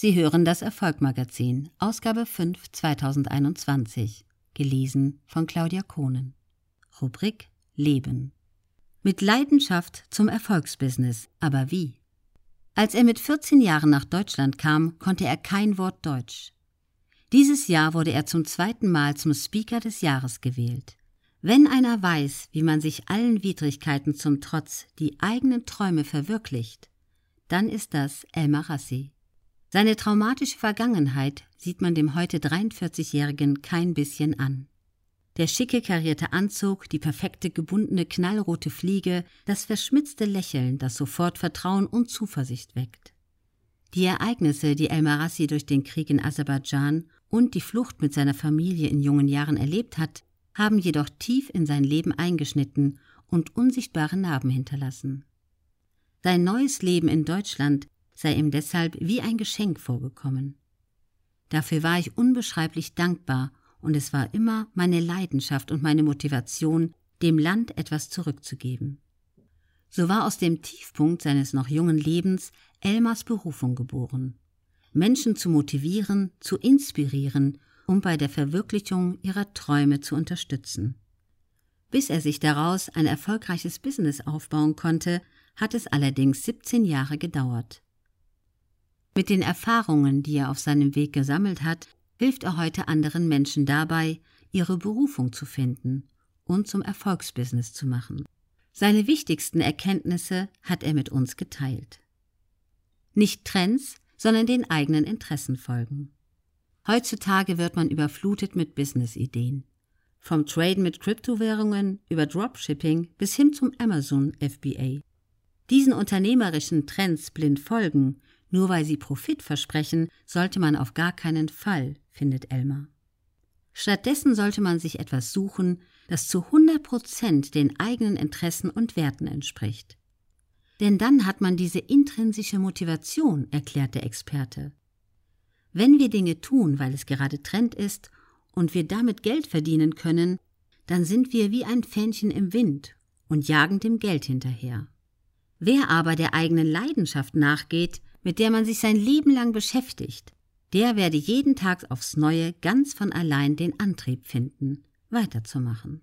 Sie hören das Erfolgmagazin, Ausgabe 5 2021, gelesen von Claudia Kohnen. Rubrik Leben. Mit Leidenschaft zum Erfolgsbusiness, aber wie? Als er mit 14 Jahren nach Deutschland kam, konnte er kein Wort Deutsch. Dieses Jahr wurde er zum zweiten Mal zum Speaker des Jahres gewählt. Wenn einer weiß, wie man sich allen Widrigkeiten zum Trotz die eigenen Träume verwirklicht, dann ist das Elmar Rassi. Seine traumatische Vergangenheit sieht man dem heute 43-Jährigen kein bisschen an. Der schicke karierte Anzug, die perfekte gebundene knallrote Fliege, das verschmitzte Lächeln, das sofort Vertrauen und Zuversicht weckt. Die Ereignisse, die El Marassi durch den Krieg in Aserbaidschan und die Flucht mit seiner Familie in jungen Jahren erlebt hat, haben jedoch tief in sein Leben eingeschnitten und unsichtbare Narben hinterlassen. Sein neues Leben in Deutschland sei ihm deshalb wie ein Geschenk vorgekommen. Dafür war ich unbeschreiblich dankbar, und es war immer meine Leidenschaft und meine Motivation, dem Land etwas zurückzugeben. So war aus dem Tiefpunkt seines noch jungen Lebens Elmars Berufung geboren. Menschen zu motivieren, zu inspirieren, um bei der Verwirklichung ihrer Träume zu unterstützen. Bis er sich daraus ein erfolgreiches Business aufbauen konnte, hat es allerdings 17 Jahre gedauert. Mit den Erfahrungen, die er auf seinem Weg gesammelt hat, hilft er heute anderen Menschen dabei, ihre Berufung zu finden und zum Erfolgsbusiness zu machen. Seine wichtigsten Erkenntnisse hat er mit uns geteilt. Nicht Trends, sondern den eigenen Interessen folgen. Heutzutage wird man überflutet mit Business-Ideen. Vom Traden mit Kryptowährungen über Dropshipping bis hin zum Amazon FBA. Diesen unternehmerischen Trends blind folgen nur weil sie Profit versprechen, sollte man auf gar keinen Fall, findet Elmar. Stattdessen sollte man sich etwas suchen, das zu 100 Prozent den eigenen Interessen und Werten entspricht. Denn dann hat man diese intrinsische Motivation, erklärt der Experte. Wenn wir Dinge tun, weil es gerade Trend ist und wir damit Geld verdienen können, dann sind wir wie ein Fähnchen im Wind und jagen dem Geld hinterher. Wer aber der eigenen Leidenschaft nachgeht, mit der man sich sein Leben lang beschäftigt, der werde jeden Tag aufs Neue ganz von allein den Antrieb finden, weiterzumachen.